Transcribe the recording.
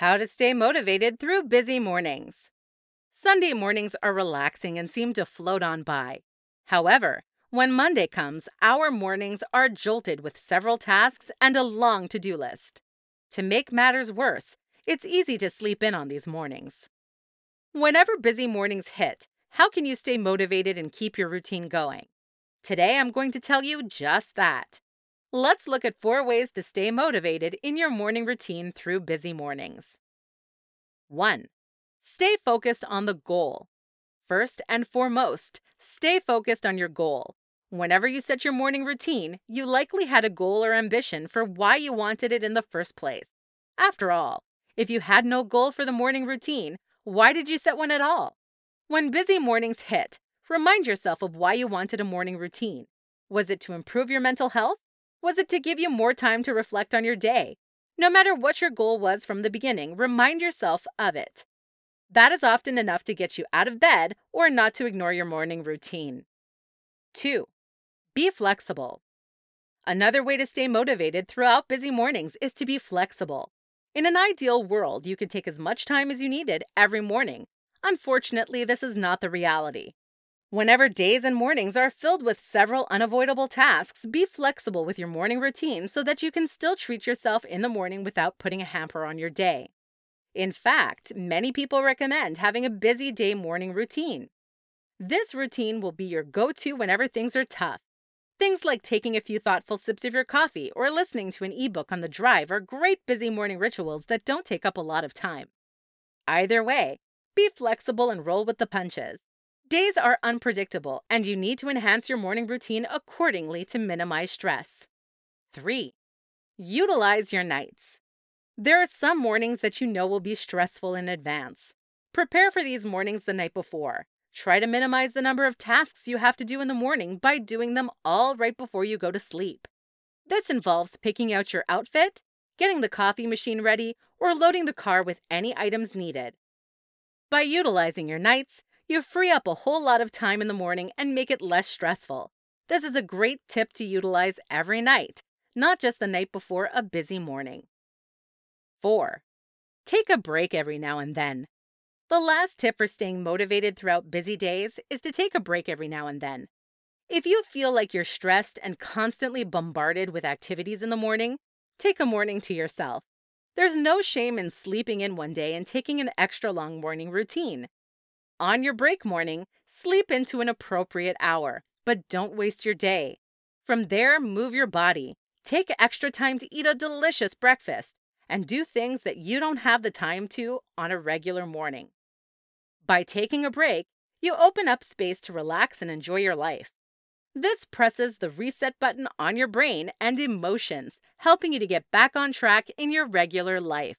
How to stay motivated through busy mornings. Sunday mornings are relaxing and seem to float on by. However, when Monday comes, our mornings are jolted with several tasks and a long to do list. To make matters worse, it's easy to sleep in on these mornings. Whenever busy mornings hit, how can you stay motivated and keep your routine going? Today, I'm going to tell you just that. Let's look at four ways to stay motivated in your morning routine through busy mornings. 1. Stay focused on the goal. First and foremost, stay focused on your goal. Whenever you set your morning routine, you likely had a goal or ambition for why you wanted it in the first place. After all, if you had no goal for the morning routine, why did you set one at all? When busy mornings hit, remind yourself of why you wanted a morning routine. Was it to improve your mental health? Was it to give you more time to reflect on your day? No matter what your goal was from the beginning, remind yourself of it. That is often enough to get you out of bed or not to ignore your morning routine. 2. Be flexible. Another way to stay motivated throughout busy mornings is to be flexible. In an ideal world, you could take as much time as you needed every morning. Unfortunately, this is not the reality. Whenever days and mornings are filled with several unavoidable tasks, be flexible with your morning routine so that you can still treat yourself in the morning without putting a hamper on your day. In fact, many people recommend having a busy day morning routine. This routine will be your go to whenever things are tough. Things like taking a few thoughtful sips of your coffee or listening to an ebook on the drive are great busy morning rituals that don't take up a lot of time. Either way, be flexible and roll with the punches. Days are unpredictable, and you need to enhance your morning routine accordingly to minimize stress. 3. Utilize your nights. There are some mornings that you know will be stressful in advance. Prepare for these mornings the night before. Try to minimize the number of tasks you have to do in the morning by doing them all right before you go to sleep. This involves picking out your outfit, getting the coffee machine ready, or loading the car with any items needed. By utilizing your nights, you free up a whole lot of time in the morning and make it less stressful. This is a great tip to utilize every night, not just the night before a busy morning. 4. Take a break every now and then. The last tip for staying motivated throughout busy days is to take a break every now and then. If you feel like you're stressed and constantly bombarded with activities in the morning, take a morning to yourself. There's no shame in sleeping in one day and taking an extra long morning routine. On your break morning, sleep into an appropriate hour, but don't waste your day. From there, move your body. Take extra time to eat a delicious breakfast and do things that you don't have the time to on a regular morning. By taking a break, you open up space to relax and enjoy your life. This presses the reset button on your brain and emotions, helping you to get back on track in your regular life.